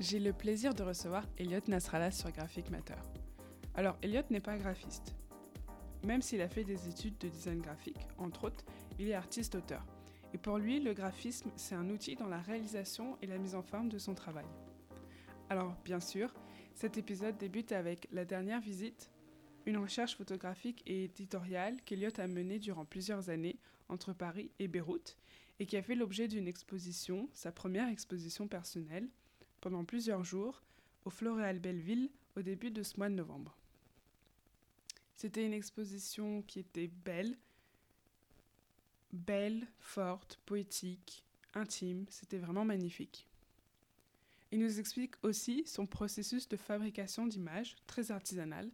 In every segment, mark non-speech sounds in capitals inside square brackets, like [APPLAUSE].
J'ai le plaisir de recevoir Elliot Nasrallah sur Graphic Matter. Alors, Elliot n'est pas graphiste. Même s'il a fait des études de design graphique, entre autres, il est artiste-auteur. Et pour lui, le graphisme, c'est un outil dans la réalisation et la mise en forme de son travail. Alors, bien sûr, cet épisode débute avec la dernière visite, une recherche photographique et éditoriale qu'Eliott a menée durant plusieurs années entre Paris et Beyrouth et qui a fait l'objet d'une exposition, sa première exposition personnelle, pendant plusieurs jours au Floréal Belleville au début de ce mois de novembre. C'était une exposition qui était belle, belle, forte, poétique, intime, c'était vraiment magnifique. Il nous explique aussi son processus de fabrication d'images, très artisanal,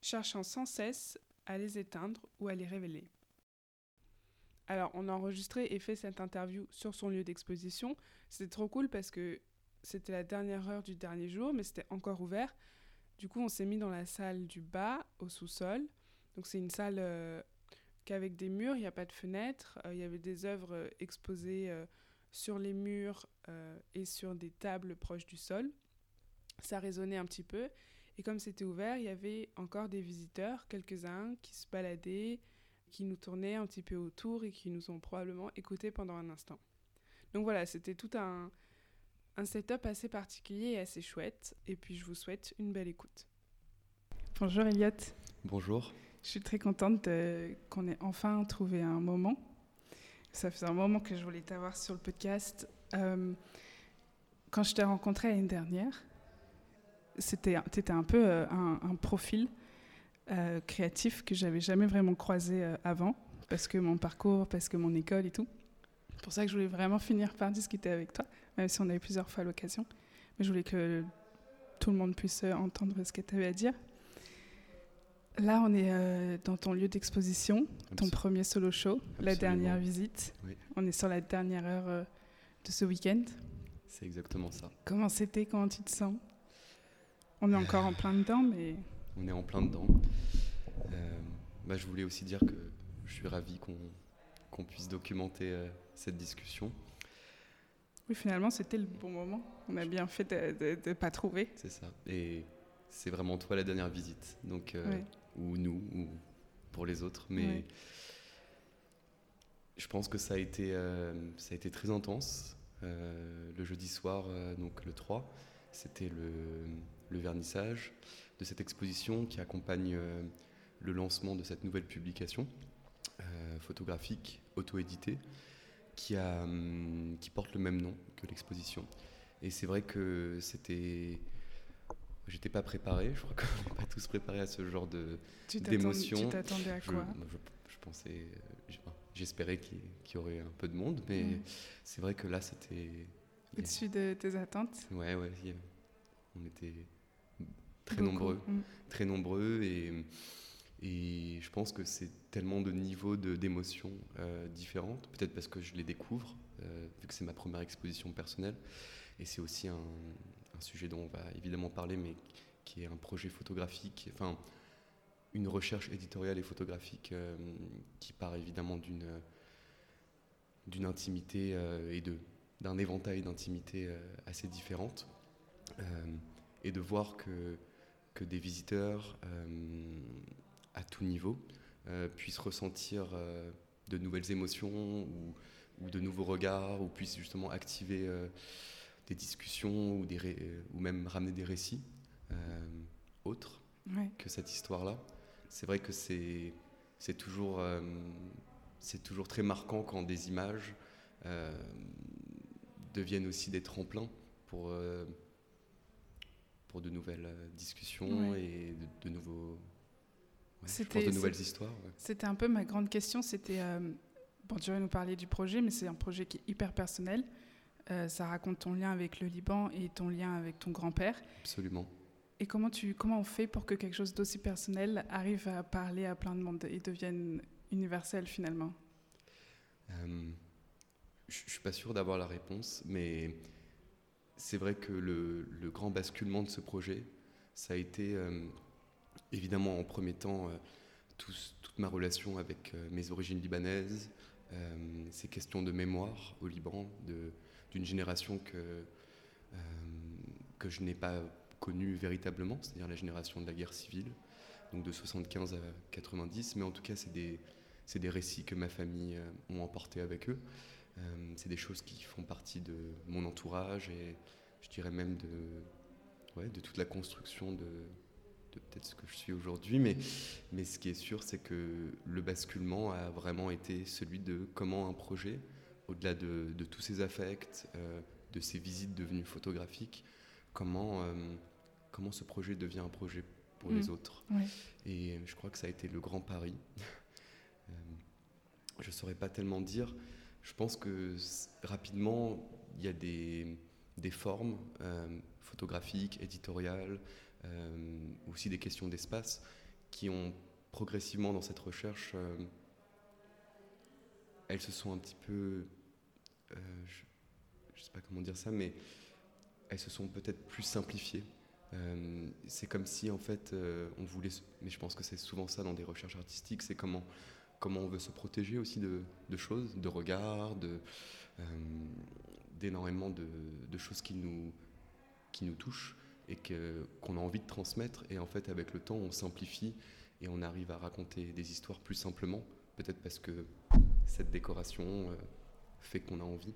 cherchant sans cesse à les éteindre ou à les révéler. Alors, on a enregistré et fait cette interview sur son lieu d'exposition. C'était trop cool parce que c'était la dernière heure du dernier jour, mais c'était encore ouvert. Du coup, on s'est mis dans la salle du bas, au sous-sol. Donc, c'est une salle euh, qu'avec des murs, il n'y a pas de fenêtres. Euh, il y avait des œuvres euh, exposées sur les murs et sur des tables proches du sol. Ça résonnait un petit peu. Et comme c'était ouvert, il y avait encore des visiteurs, quelques-uns, qui se baladaient, qui nous tournaient un petit peu autour et qui nous ont probablement écoutés pendant un instant. Donc voilà, c'était tout un, un setup assez particulier et assez chouette. Et puis je vous souhaite une belle écoute. Bonjour Elliot. Bonjour. Je suis très contente qu'on ait enfin trouvé un moment. Ça faisait un moment que je voulais t'avoir sur le podcast. Euh, quand je t'ai rencontré l'année dernière, c'était étais un peu euh, un, profil euh, créatif que j'avais jamais vraiment croisé euh, avant, parce que mon parcours, parce que mon école et tout. C'est pour ça que je voulais vraiment finir par discuter avec toi, même si on a eu plusieurs fois l'occasion. Mais je voulais que tout le monde puisse entendre ce que tu avais à dire. Là, on est dans ton lieu d'exposition, ton premier solo show, la dernière visite. On est sur la dernière heure de ce week-end. C'est exactement ça. Comment c'était Comment tu te sens? On est encore en plein dedans, mais. On est en plein dedans. Euh, bah, je voulais aussi dire que je suis ravi qu'on puisse documenter euh, cette discussion. Oui, finalement, c'était le bon moment. On a bien fait de ne pas trouver. C'est ça. Et c'est vraiment toi la dernière visite. Donc, euh, Ou nous, ou pour les autres. Mais je pense que ça a été, ça a été très intense. le jeudi soir, donc le 3, c'était le le vernissage de cette exposition qui accompagne euh, le lancement de cette nouvelle publication euh, photographique auto-éditée qui, hum, qui porte le même nom que l'exposition. Et c'est vrai que c'était. J'étais pas préparé, je crois qu'on n'est pas tous préparés à ce genre d'émotion. Tu t'attendais à quoi? je, pensais, j'espérais qu'il y aurait un peu de monde, mais mm. c'est vrai que là c'était. Au-dessus de tes attentes? Ouais, ouais, on était très nombreux, mm. très nombreux et, et je pense que c'est tellement de niveaux d'émotions euh, différentes, peut-être parce que je les découvre, euh, vu que c'est ma première exposition personnelle, et c'est aussi un, sujet dont on va évidemment parler, mais qui est un projet photographique, enfin une recherche éditoriale et photographique euh, qui part évidemment d'une d'une intimité et de d'un éventail d'intimité assez différentes. Et de voir que que des visiteurs euh, à tout niveau euh, puissent ressentir euh, de nouvelles émotions ou, de nouveaux regards, ou puissent justement activer des discussions ou, des ou même ramener des récits autres que cette histoire-là. C'est vrai que c'est toujours, c'est toujours très marquant quand des images deviennent aussi des tremplins pour pour de nouvelles euh, discussions et de, nouveaux, de nouvelles histoires. C'était un peu ma grande question. C'était euh, bon, tu vas nous parler du projet, mais c'est un projet qui est hyper personnel. Euh, ça raconte ton lien avec le Liban et ton lien avec ton grand-père. Absolument. Et comment, tu, comment on fait pour que quelque chose d'aussi personnel arrive à parler à plein de monde et devienne universel finalement? Je ne suis pas sûr d'avoir la réponse, mais c'est vrai que le, grand basculement de ce projet, ça a été euh, évidemment en premier temps euh, toute ma relation avec euh, mes origines libanaises, ces questions de mémoire au Liban, d'une génération que que je n'ai pas connu véritablement, c'est-à-dire la génération de la guerre civile, donc de 75 à 90, mais en tout cas c'est des, des récits que ma famille ont emportés avec eux. c'est des choses qui font partie de mon entourage et je dirais même de, ouais, de toute la construction de, peut-être ce que je suis aujourd'hui, mais, mais ce qui est sûr, c'est que le basculement a vraiment été celui de comment un projet, au-delà de, de, tous ses affects, euh, de ses visites devenues photographiques, comment, euh, comment ce projet devient un projet pour les mm. autres. Et je crois que ça a été le grand pari. [LAUGHS] Euh, je ne saurais pas tellement dire. Je pense que rapidement, il y a des, des formes photographiques, éditoriales, aussi des questions d'espace qui ont progressivement dans cette recherche, euh, elles se sont un petit peu, euh, je ne sais pas comment dire ça, mais elles se sont peut-être plus simplifiées. c'est comme si en fait on voulait, mais je pense que c'est souvent ça dans des recherches artistiques, c'est comment, comment on veut se protéger aussi de, choses, de regards, d'énormément de, de, choses qui nous, qui nous touchent et qu'on a envie de transmettre. Et en fait, avec le temps, on simplifie et on arrive à raconter des histoires plus simplement, peut-être parce que cette décoration euh, fait qu'on a envie.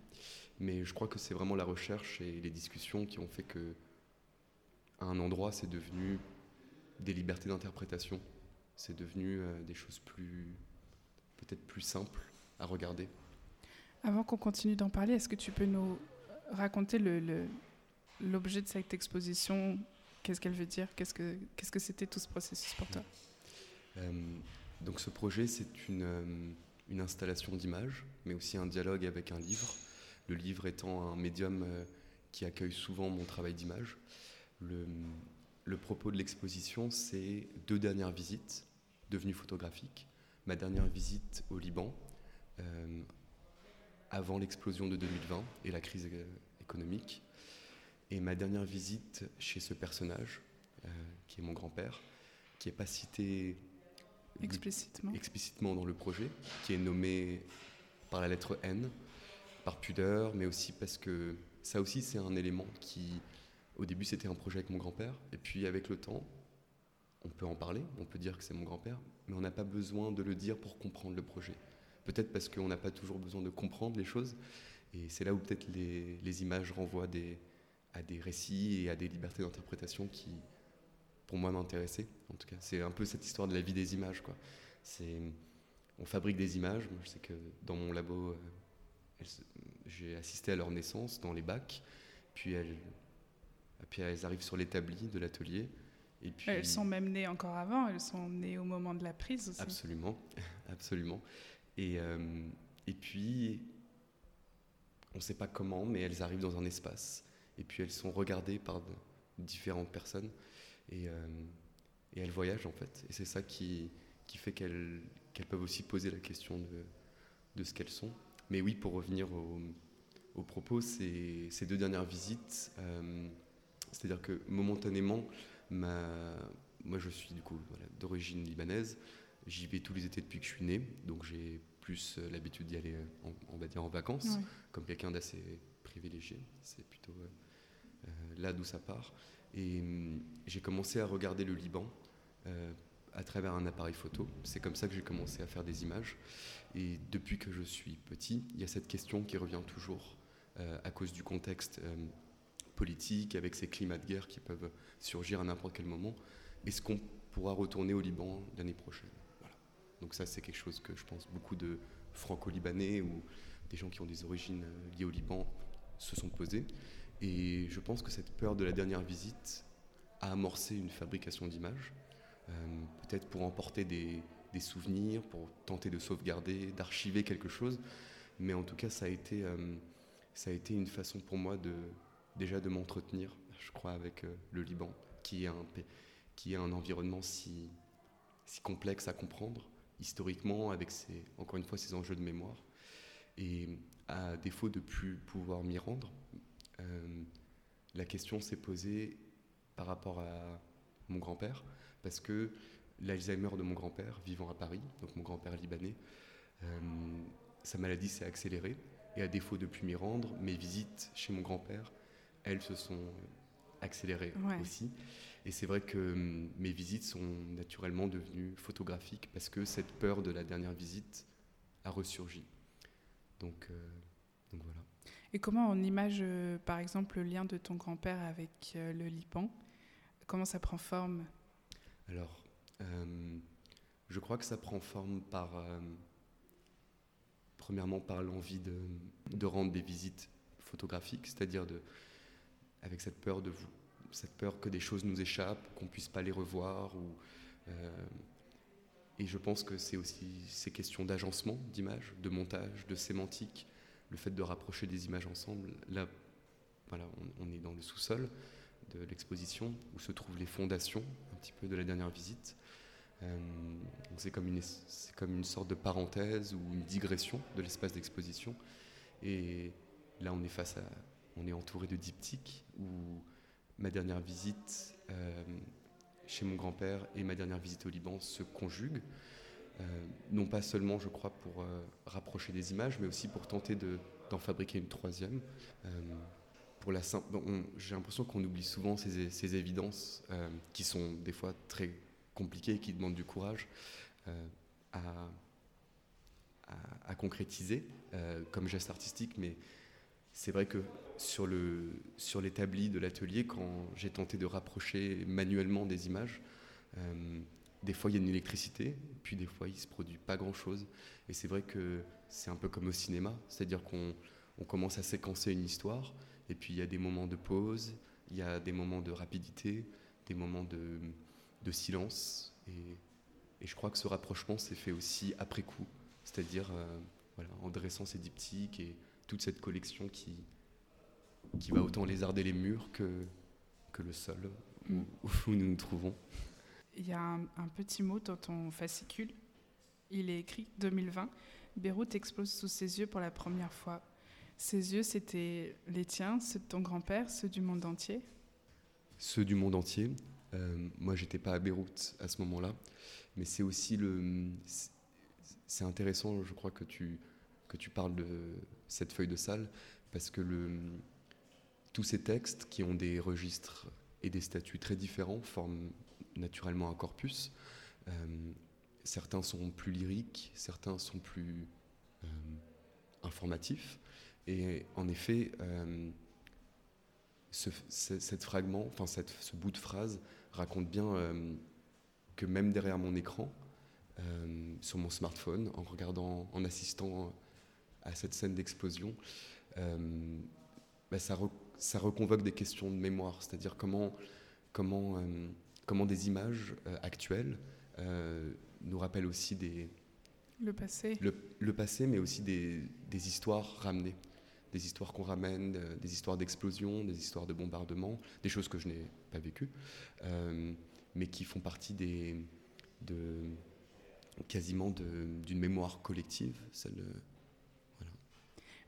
Mais je crois que c'est vraiment la recherche et les discussions qui ont fait que, à un endroit, c'est devenu des libertés d'interprétation. C'est devenu euh, des choses plus, peut-être plus simples à regarder. Avant qu'on continue d'en parler, est-ce que tu peux nous raconter le l'objet de cette exposition, qu'est-ce qu'elle veut dire? Qu'est-ce que c'était tout ce processus pour toi? Euh, Donc ce projet, c'est une, euh, une installation d'images, mais aussi un dialogue avec un livre. Le livre étant un médium euh, qui accueille souvent mon travail d'image. Le propos de l'exposition, c'est deux dernières visites devenues photographiques. Ma dernière visite au Liban, avant l'explosion de 2020 et la crise économique, et ma dernière visite chez ce personnage, euh, qui est mon grand-père, qui n'est pas cité explicitement. explicitement dans le projet, qui est nommé par la lettre N, par pudeur, mais aussi parce que ça aussi c'est un élément qui, au début c'était un projet avec mon grand-père, et puis avec le temps, on peut en parler, on peut dire que c'est mon grand-père, mais on n'a pas besoin de le dire pour comprendre le projet. Peut-être parce qu'on n'a pas toujours besoin de comprendre les choses, et c'est là où peut-être les, les images renvoient des, à des récits et à des libertés d'interprétation qui, pour moi, m'intéressaient. En tout cas, c'est un peu cette histoire de la vie des images. Quoi. On fabrique des images. Moi, je sais que dans mon labo, euh, j'ai assisté à leur naissance dans les bacs. Puis elles, puis elles arrivent sur l'établi de l'atelier. Et puis, elles sont même nées encore avant, elles sont nées au moment de la prise aussi. Absolument, [LAUGHS] absolument. Et, euh, et puis, on ne sait pas comment, mais elles arrivent dans un espace et puis elles sont regardées par différentes personnes. Et, euh, et, elles voyagent en fait. Et c'est ça qui, qui fait qu'elles peuvent aussi poser la question de, de ce qu'elles sont. Mais oui, pour revenir au, au propos, ces, ces, deux dernières visites, euh, c'est-à-dire que momentanément, ma, moi je suis du coup d'origine libanaise, j'y vais tous les étés depuis que je suis né, donc j'ai plus euh, l'habitude d'y aller, on va dire, en vacances, comme quelqu'un d'assez privilégié. C'est plutôt euh, là d'où ça part. Et hum, j'ai commencé à regarder le Liban euh, à travers un appareil photo. C'est comme ça que j'ai commencé à faire des images. Et depuis que je suis petit, il y a cette question qui revient toujours euh, à cause du contexte politique, avec ces climats de guerre qui peuvent surgir à n'importe quel moment. Est-ce qu'on pourra retourner au Liban l'année prochaine? Donc ça, c'est quelque chose que je pense beaucoup de franco-libanais ou des gens qui ont des origines liées au Liban se sont posés. Et je pense que cette peur de la dernière visite a amorcé une fabrication d'images, euh, peut-être pour emporter des, souvenirs, pour tenter de sauvegarder, d'archiver quelque chose. Mais en tout cas, ça a été, euh, ça a été une façon pour moi de, déjà de m'entretenir, je crois, avec euh, le Liban, qui est un, qui est un environnement si, si complexe à comprendre, historiquement, avec ses, encore une fois ses enjeux de mémoire. Et à défaut de plus pouvoir m'y rendre, euh, la question s'est posée par rapport à mon grand-père, parce que l'Alzheimer de mon grand-père, vivant à Paris, donc mon grand-père libanais, euh, sa maladie s'est accélérée, et à défaut de plus m'y rendre, mes visites chez mon grand-père elles se sont accélérées aussi. Et c'est vrai que hum, mes visites sont naturellement devenues photographiques parce que cette peur de la dernière visite a ressurgi. Donc, euh, donc voilà. Et comment on image, euh, par exemple, le lien de ton grand-père avec euh, le Liban? Comment ça prend forme? Alors, je crois que ça prend forme par, premièrement, par l'envie de, de, rendre des visites photographiques, c'est-à-dire de, avec cette peur de vous cette peur que des choses nous échappent, qu'on puisse pas les revoir. Ou, euh, et je pense que c'est aussi ces questions d'agencement d'images, de montage, de sémantique, le fait de rapprocher des images ensemble. Là, voilà, on, est dans le sous-sol de l'exposition où se trouvent les fondations un petit peu de la dernière visite. Euh, c'est comme, une, sorte de parenthèse ou une digression de l'espace d'exposition. Et là, on est face à, on est entouré de diptyques où ma dernière visite euh, chez mon grand-père et ma dernière visite au Liban se conjuguent. Euh, non pas seulement, je crois, pour euh, rapprocher des images, mais aussi pour tenter d'en fabriquer une troisième. pour la j'ai l'impression qu'on oublie souvent ces, ces évidences qui sont des fois très compliquées, qui demandent du courage à, à, concrétiser comme geste artistique, mais c'est vrai que sur, le, sur l'établi de l'atelier, quand j'ai tenté de rapprocher manuellement des images, euh, des fois il y a une électricité, puis des fois il se produit pas grand-chose. Et c'est vrai que c'est un peu comme au cinéma, c'est-à-dire qu'on on commence à séquencer une histoire, et puis il y a des moments de pause, il y a des moments de rapidité, des moments de, de silence. Et, je crois que ce rapprochement s'est fait aussi après coup, c'est-à-dire euh, en dressant ces diptyques et toute cette collection qui, qui va autant lézarder les murs que, que le sol où, mm. nous nous trouvons. Il y a un, petit mot dans ton fascicule. Il est écrit 2020. Beyrouth explose sous ses yeux pour la première fois. Ces yeux, c'était les tiens, ceux de ton grand-père, ceux du monde entier Ceux du monde entier. Euh, moi, j'étais pas à Beyrouth à ce moment-là, mais c'est aussi le. C'est intéressant, je crois, que tu, que tu parles de cette feuille de salle, parce que le, tous ces textes qui ont des registres et des statuts très différents forment naturellement un corpus. Euh, certains sont plus lyriques, certains sont plus euh, informatifs. Et en effet, euh, ce, fragment, enfin ce bout de phrase raconte bien que même derrière mon écran, sur mon smartphone, en regardant, en assistant à cette scène d'explosion, bah, ça, ça reconvoque des questions de mémoire, c'est-à-dire comment, comment, euh, comment des images euh, actuelles euh, nous rappellent aussi des... Le passé. Le, passé, mais aussi des, des, histoires ramenées. Des histoires qu'on ramène, des histoires d'explosion, des histoires de bombardement, des choses que je n'ai pas vécues, mais qui font partie des, de, quasiment d'une mémoire collective. Celle.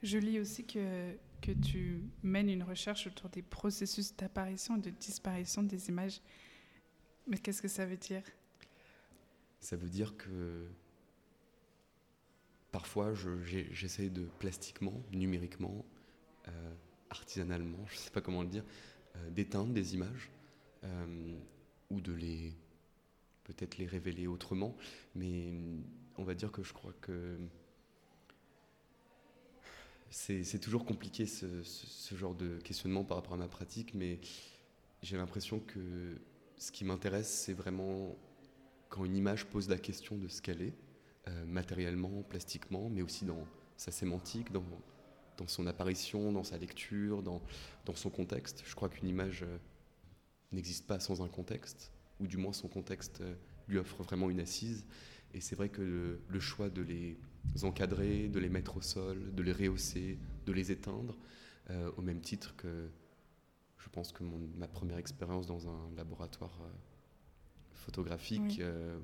Je lis aussi que que tu mènes une recherche autour des processus d'apparition et de disparition des images. Mais qu'est-ce que ça veut dire? Ça veut dire que parfois j'essaie de plastiquement, numériquement, euh, artisanalement, je ne sais pas comment le dire, euh, d'éteindre des images euh, ou de les peut-être les révéler autrement. Mais on va dire que je crois que c'est toujours compliqué ce, genre de questionnement par rapport à ma pratique, mais j'ai l'impression que ce qui m'intéresse, c'est vraiment quand une image pose la question de ce qu'elle est, euh, matériellement, plastiquement, mais aussi dans sa sémantique, dans, son apparition, dans sa lecture, dans, dans son contexte. Je crois qu'une image euh, n'existe pas sans un contexte, ou du moins son contexte euh, lui offre vraiment une assise. Et c'est vrai que le, choix de les encadrer, de les mettre au sol, de les rehausser, de les éteindre, euh, au même titre que je pense que ma première expérience dans un laboratoire euh, photographique euh,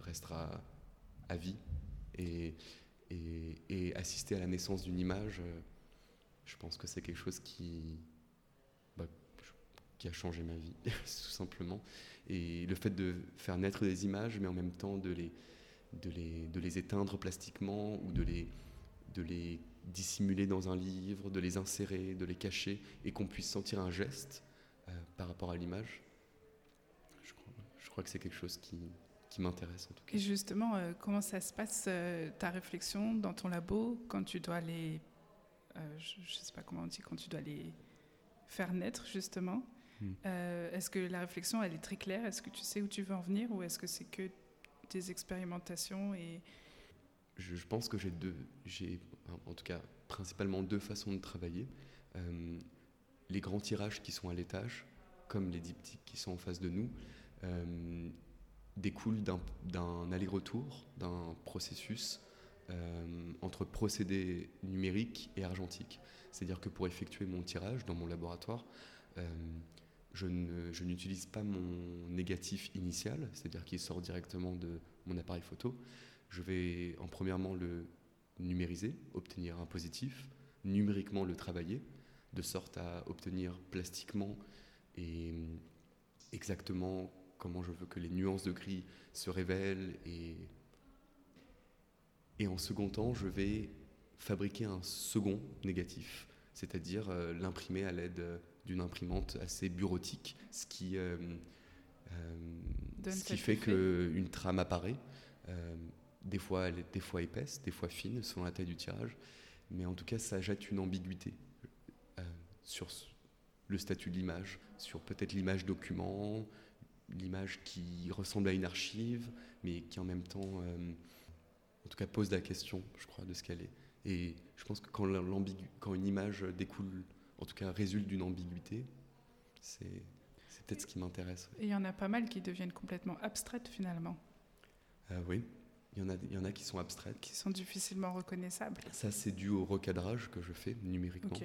restera à vie. Et, et, assister à la naissance d'une image, je pense que c'est quelque chose qui, bah, qui a changé ma vie, [LAUGHS] tout simplement. Et le fait de faire naître des images, mais en même temps de les, de les, de les éteindre plastiquement ou de les, de les dissimuler dans un livre, de les insérer, de les cacher, et qu'on puisse sentir un geste euh, par rapport à l'image? Je crois, je crois, que c'est quelque chose qui, qui m'intéresse en tout cas. Et justement, euh, comment ça se passe euh, ta réflexion dans ton labo quand tu dois les, je ne sais pas comment on dit, quand tu dois les faire naître justement? Hmm. Est-ce que la réflexion elle est très claire? Est-ce que tu sais où tu veux en venir ou est-ce que c'est que des expérimentations et je, pense que j'ai deux, j'ai en tout cas principalement deux façons de travailler. Euh, les grands tirages qui sont à l'étage, comme les diptyques qui sont en face de nous, euh, découlent d'un aller-retour, d'un processus euh, entre procédé numérique et argentique. C'est-à-dire que pour effectuer mon tirage dans mon laboratoire, je n'utilise pas mon négatif initial, c'est-à-dire qu'il sort directement de mon appareil photo. Je vais en premièrement le numériser, obtenir un positif, numériquement le travailler, de sorte à obtenir plastiquement et exactement comment je veux que les nuances de gris se révèlent. Et, et en second temps, je vais fabriquer un second négatif, c'est-à-dire euh, l'imprimer à l'aide d'une imprimante assez bureautique, ce qui, euh, euh, ce qui fait qu'une trame apparaît. Des fois, elle est des fois épaisse, des fois fine, selon la taille du tirage. Mais en tout cas, ça jette une ambiguïté euh, sur le statut de l'image, sur peut-être l'image document, l'image qui ressemble à une archive, mais qui en même temps, euh, en tout cas, pose la question, je crois, de ce qu'elle est. Et je pense que quand, quand une image découle, en tout cas, résulte d'une ambiguïté, c'est peut-être ce qui m'intéresse. Et il y en a pas mal qui deviennent complètement abstraites finalement. Euh, oui, il y, en a, il y en a qui sont abstraites. Qui sont difficilement reconnaissables. Ça, c'est dû au recadrage que je fais numériquement.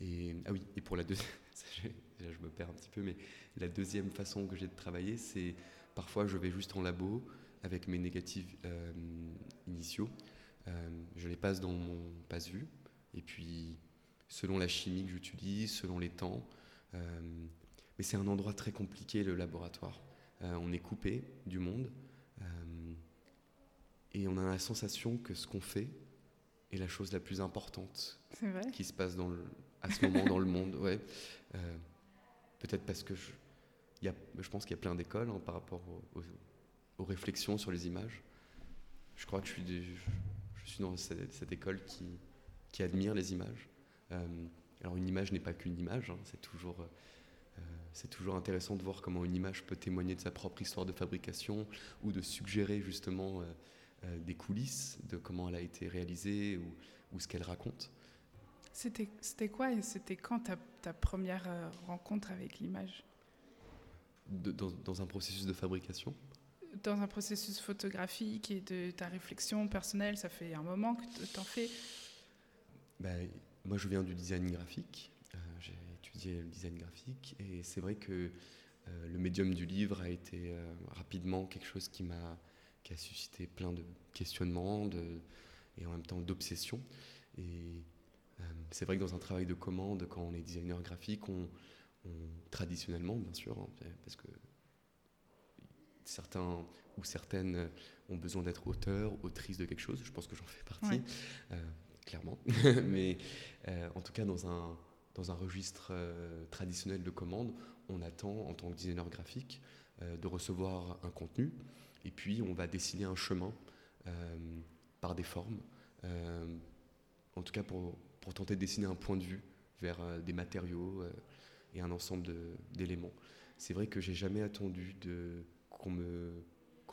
Et, ah oui, et pour la deuxième, [LAUGHS] je me perds un petit peu, mais la deuxième façon que j'ai de travailler, c'est parfois je vais juste en labo avec mes négatifs euh, initiaux. Euh, je les passe dans mon passe-vue, et puis selon la chimie que j'utilise, selon les temps. Euh, mais c'est un endroit très compliqué, le laboratoire. on est coupé du monde. Et on a la sensation que ce qu'on fait est la chose la plus importante qui se passe dans le, à ce moment dans le [LAUGHS] monde. Ouais. Euh, peut-être parce que je, y a, je pense qu'il y a plein d'écoles hein, par rapport aux, réflexions sur les images. Je crois que je suis, je, suis dans cette, école qui, qui, admire les images. Euh, alors une image n'est pas qu'une image, hein, c'est toujours, euh, c'est toujours intéressant de voir comment une image peut témoigner de sa propre histoire de fabrication ou de suggérer justement euh, des coulisses de comment elle a été réalisée ou, ou ce qu'elle raconte. C'était quoi et c'était quand ta, ta première rencontre avec l'image? Dans, dans, un processus de fabrication? Dans un processus photographique et de ta réflexion personnelle, ça fait un moment que tu en fais? Ben, Moi, je viens du design graphique. Euh, j'ai étudié le design graphique et c'est vrai que le médium du livre a été rapidement quelque chose qui m'a qui a suscité plein de questionnements de, et en même temps d'obsession. Et euh, c'est vrai que dans un travail de commande, quand on est designer graphique, on, traditionnellement, bien sûr, hein, parce que certains ou certaines ont besoin d'être auteurs, autrices de quelque chose. Je pense que j'en fais partie, euh, clairement. [LAUGHS] Mais euh, en tout cas, dans un, dans un registre traditionnel de commande, on attend, en tant que designer graphique, de recevoir un contenu et puis, on va dessiner un chemin euh, par des formes, euh, en tout cas pour, pour, tenter de dessiner un point de vue vers euh, des matériaux et un ensemble d'éléments. C'est vrai que j'ai jamais attendu qu'on me,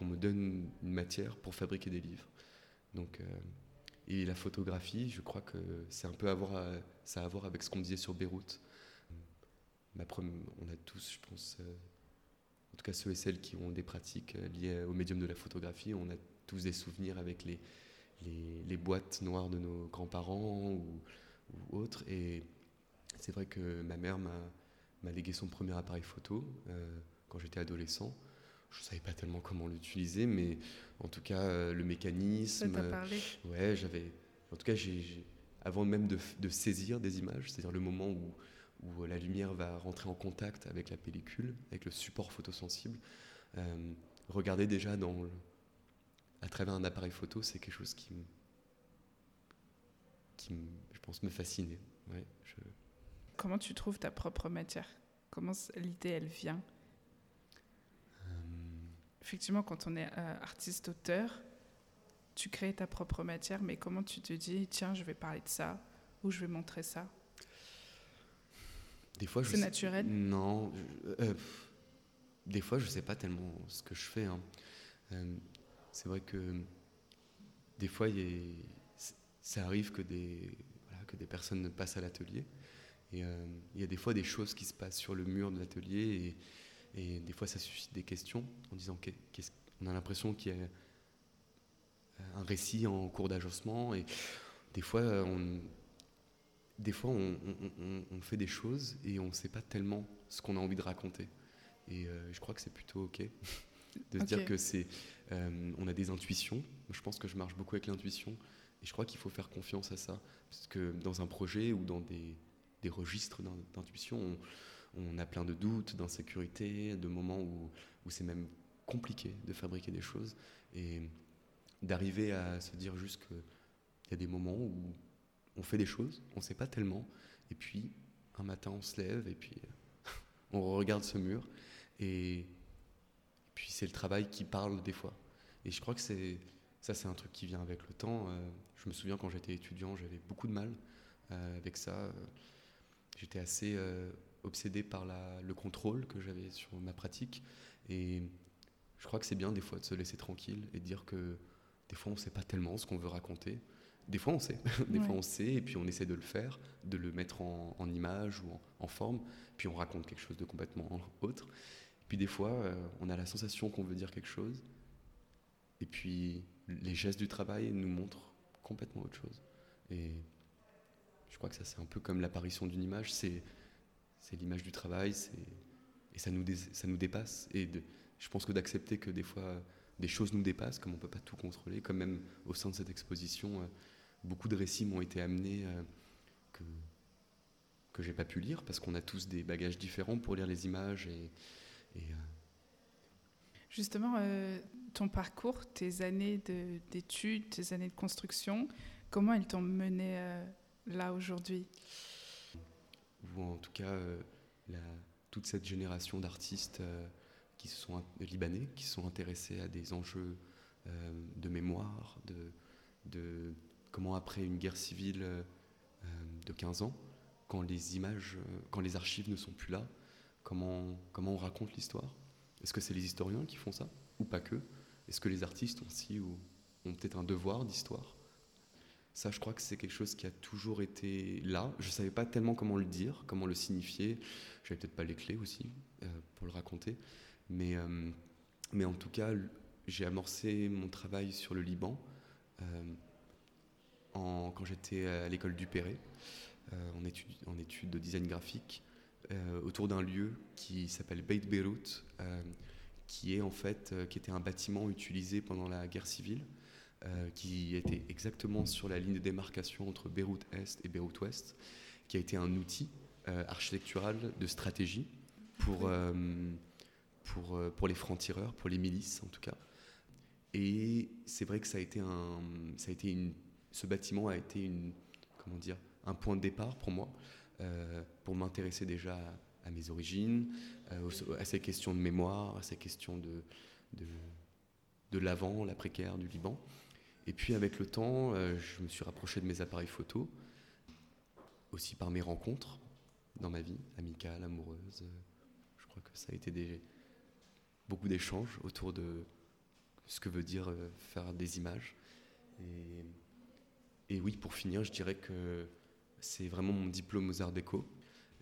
me donne une matière pour fabriquer des livres. Donc, et la photographie, je crois que c'est un peu à voir, ça a à voir avec ce qu'on disait sur Beyrouth. On a tous, je pense, en tout cas ceux et celles qui ont des pratiques euh, liées au médium de la photographie, on a tous des souvenirs avec les, boîtes noires de nos grands-parents ou, autres. Et c'est vrai que ma mère m'a légué son premier appareil photo euh, quand j'étais adolescent. Je ne savais pas tellement comment l'utiliser, mais en tout cas, euh, le mécanisme. Ça t'a parlé Ouais, j'avais. En tout cas, j'ai, avant même de, de saisir des images, c'est-à-dire le moment où où la lumière va rentrer en contact avec la pellicule, avec le support photosensible. Euh, regarder déjà dans à travers un appareil photo, c'est quelque chose qui qui je pense, me fascinait. Comment tu trouves ta propre matière? Comment l'idée, elle vient? euh. Effectivement, quand on est artiste-auteur, tu crées ta propre matière, mais comment tu te dis, tiens, je vais parler de ça, ou je vais montrer ça? Des fois, C'est naturel? Non. Euh, des fois, je ne sais pas tellement ce que je fais. Hein. Euh, c'est vrai que des fois, ça arrive que des, que des personnes passent à l'atelier. Et euh, il y a des fois des choses qui se passent sur le mur de l'atelier et, et, des fois ça suscite des questions en disant qu'on a l'impression qu'il y a un récit en cours d'agencement. Et des fois, on, des fois on, on, fait des choses et on ne sait pas tellement ce qu'on a envie de raconter. Et euh, je crois que c'est plutôt OK [LAUGHS] de se dire que c'est. Euh, on a des intuitions. Je pense que je marche beaucoup avec l'intuition. Et je crois qu'il faut faire confiance à ça. Parce que dans un projet ou dans des, des registres d'intuition, on, on, a plein de doutes, d'insécurité, de moments où, où c'est même compliqué de fabriquer des choses. Et d'arriver à se dire juste qu'il y a des moments où on fait des choses, on ne sait pas tellement, et puis un matin on se lève et puis [LAUGHS] on regarde ce mur, et, puis c'est le travail qui parle des fois. Et je crois que c'est ça, c'est un truc qui vient avec le temps. Euh, je me souviens quand j'étais étudiant, j'avais beaucoup de mal euh, avec ça. J'étais assez euh, obsédé par la, le contrôle que j'avais sur ma pratique, et je crois que c'est bien des fois de se laisser tranquille et de dire que des fois, on ne sait pas tellement ce qu'on veut raconter. Des fois, on sait. [LAUGHS] Des fois, on sait, et puis on essaie de le faire, de le mettre en, image ou en, forme, puis on raconte quelque chose de complètement [LAUGHS] autre. Puis des fois, euh, on a la sensation qu'on veut dire quelque chose, et puis les gestes du travail nous montrent complètement autre chose. Et je crois que ça, c'est un peu comme l'apparition d'une image, c'est, c'est l'image du travail, et ça nous, ça nous dépasse. Et je pense que d'accepter que des fois, des choses nous dépassent, comme on ne peut pas tout contrôler, comme même au sein de cette exposition, euh, beaucoup de récits m'ont été amenés euh, que, que j'ai pas pu lire, parce qu'on a tous des bagages différents pour lire les images. Et, euh, Justement, ton parcours, tes années d'études, tes années de construction, comment elles t'ont mené là aujourd'hui? Ou en tout cas, la, toute cette génération d'artistes qui sont libanais, qui sont intéressés à des enjeux euh, de mémoire, de, comment après une guerre civile euh, de 15 ans, quand les images, euh, quand les archives ne sont plus là, comment, comment on raconte l'histoire? Est-ce que c'est les historiens qui font ça Ou pas que? Est-ce que les artistes aussi ont peut-être un devoir d'histoire? Ça, je crois que c'est quelque chose qui a toujours été là. Je ne savais pas tellement comment le dire, comment le signifier. J'avais peut-être pas les clés aussi pour le raconter. Mais, euh, mais en tout cas, j'ai amorcé mon travail sur le Liban euh, quand j'étais à l'école du Perret, euh, en, études, en études de design graphique, autour d'un lieu qui s'appelle Beit Beirut, qui est en fait qui était un bâtiment utilisé pendant la guerre civile, qui était exactement sur la ligne de démarcation entre Beyrouth Est et Beyrouth Ouest, qui a été un outil architectural de stratégie pour pour, euh, pour les francs-tireurs, pour les milices en tout cas. Et c'est vrai que ça a été un, ça a été une, ce bâtiment a été une, comment dire, un point de départ pour moi, euh, pour m'intéresser déjà à, mes origines, euh, à ces questions de mémoire, à ces questions de, de, de l'avant, la précaire du Liban. Et puis avec le temps, je me suis rapproché de mes appareils photo, aussi par mes rencontres dans ma vie, amicale, amoureuse. Je crois que ça a été beaucoup d'échanges autour de ce que veut dire euh, faire des images. Et, oui, pour finir, je dirais que c'est vraiment mon diplôme aux arts déco,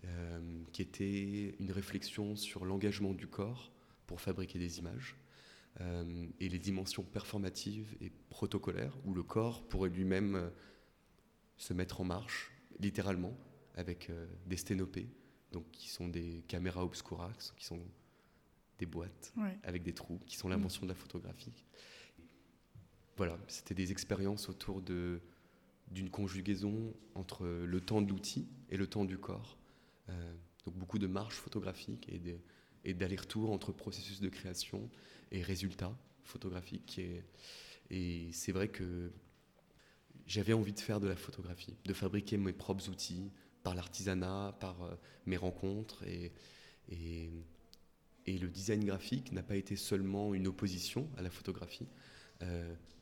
euh, qui était une réflexion sur l'engagement du corps pour fabriquer des images. Euh, et les dimensions performatives et protocolaires, où le corps pourrait lui-même se mettre en marche, littéralement, avec des sténopées, donc qui sont des caméras obscura, qui sont des boîtes avec des trous, qui sont l'invention de la photographie. Voilà, c'était des expériences autour de d'une conjugaison entre le temps de l'outil et le temps du corps. Euh, donc beaucoup de marches photographiques et, et d'aller-retour entre processus de création et résultats photographiques. Et, et c'est vrai que j'avais envie de faire de la photographie, de fabriquer mes propres outils par l'artisanat, par mes rencontres. Et, et, et, le design graphique n'a pas été seulement une opposition à la photographie.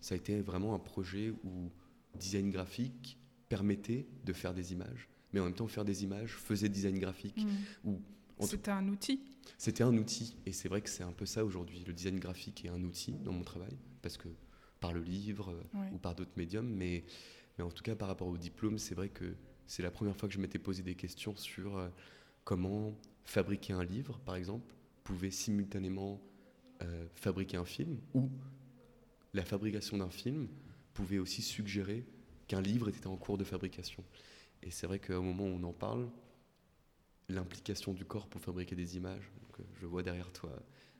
ça a été vraiment un projet où design graphique permettait de faire des images, mais en même temps faire des images faisait design graphique. Mmh. C'était un outil C'était un outil, et c'est vrai que c'est un peu ça aujourd'hui. Le design graphique est un outil dans mon travail, parce que par le livre euh, ou par d'autres médiums, mais, mais en tout cas par rapport au diplôme, c'est vrai que c'est la première fois que je m'étais posé des questions sur euh, comment fabriquer un livre, par exemple, pouvait simultanément euh, fabriquer un film, ou la fabrication d'un film pouvait aussi suggérer qu'un livre était en cours de fabrication. Et c'est vrai qu'au moment où on en parle, l'implication du corps pour fabriquer des images, euh, je vois derrière toi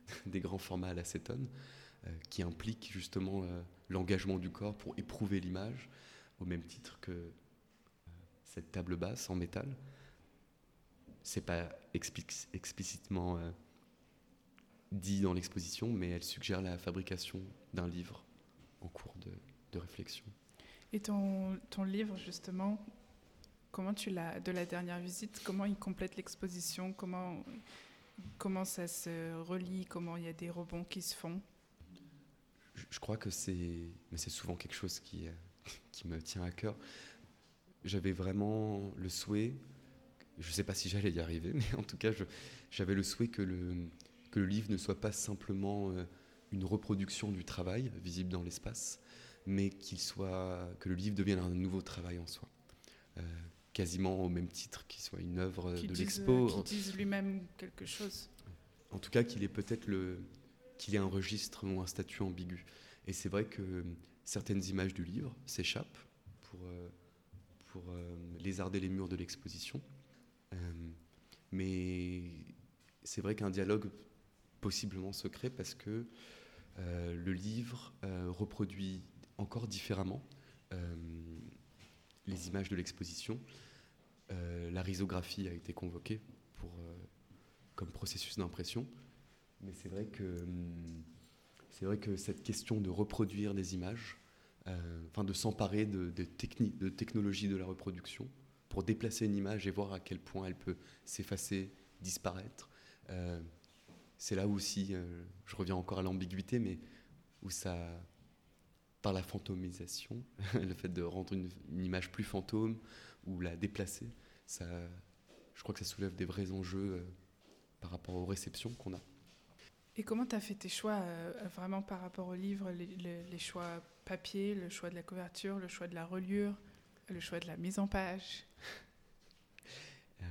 [LAUGHS] des grands formats à l'acétone, euh, qui impliquent justement euh, l'engagement du corps pour éprouver l'image, au même titre que cette table basse en métal. C'est pas explicitement dit dans l'exposition, mais elle suggère la fabrication d'un livre en cours de, de réflexion. Et ton, ton livre, justement, comment tu l'as, de la dernière visite, comment il complète l'exposition comment, comment ça se relie Comment il y a des rebonds qui se font? Je, crois que c'est, mais c'est souvent quelque chose qui, [LAUGHS] qui me tient à cœur. J'avais vraiment le souhait, je ne sais pas si j'allais y arriver, [LAUGHS] mais en tout cas, j'avais le souhait que le, que le livre ne soit pas simplement euh, une reproduction du travail visible dans l'espace, mais qu'il soit, que le livre devienne un nouveau travail en soi. Euh, quasiment au même titre qu'il soit une œuvre de l'expo. Qui dise lui-même quelque chose. En tout cas, qu'il ait peut-être le, qu'il ait un registre ou un statut ambigu. Et c'est vrai que certaines images du livre s'échappent pour, euh, pour euh, lézarder les murs de l'exposition. mais c'est vrai qu'un dialogue possiblement secret parce que le livre reproduit encore différemment euh, les images de l'exposition. Euh, la risographie a été convoquée pour, euh, comme processus d'impression. Mais c'est vrai que hum, vrai que cette question de reproduire des images, enfin de s'emparer de, de, de technologies de la reproduction pour déplacer une image et voir à quel point elle peut s'effacer, disparaître. c'est là aussi, je reviens encore à l'ambiguïté, mais où ça, par la fantomisation, [LAUGHS] le fait de rendre une, image plus fantôme ou la déplacer, ça, je crois que ça soulève des vrais enjeux euh, par rapport aux réceptions qu'on a. Et comment tu as fait tes choix euh, vraiment par rapport au livre, les, choix papier, le choix de la couverture, le choix de la reliure, le choix de la mise en page? Euh,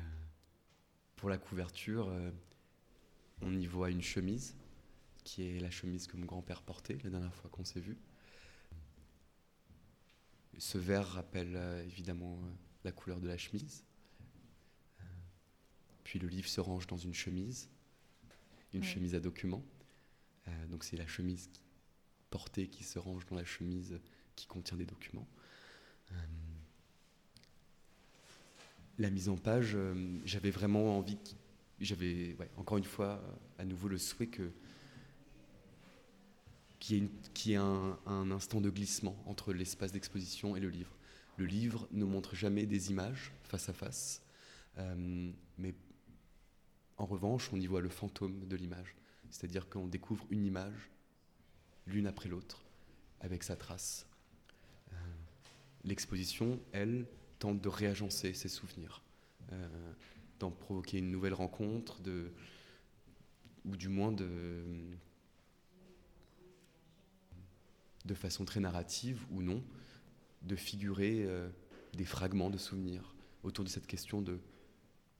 Pour la couverture, on y voit une chemise, qui est la chemise que mon grand-père portait la dernière fois qu'on s'est vu. Ce vert rappelle euh, évidemment euh, la couleur de la chemise. Euh, puis le livre se range dans une chemise, une chemise à documents. donc c'est la chemise portée qui se range dans la chemise qui contient des documents. la mise en page, j'avais vraiment envie, j'avais encore une fois à nouveau le souhait que qui est, un, instant de glissement entre l'espace d'exposition et le livre. Le livre ne montre jamais des images face à face, euh, mais en revanche, on y voit le fantôme de l'image. C'est-à-dire qu'on découvre une image, l'une après l'autre, avec sa trace. Euh, l'exposition, elle, tente de réagencer ses souvenirs, euh, d'en provoquer une nouvelle rencontre, de, ou du moins de de façon très narrative ou non, de figurer euh, des fragments de souvenirs autour de cette question de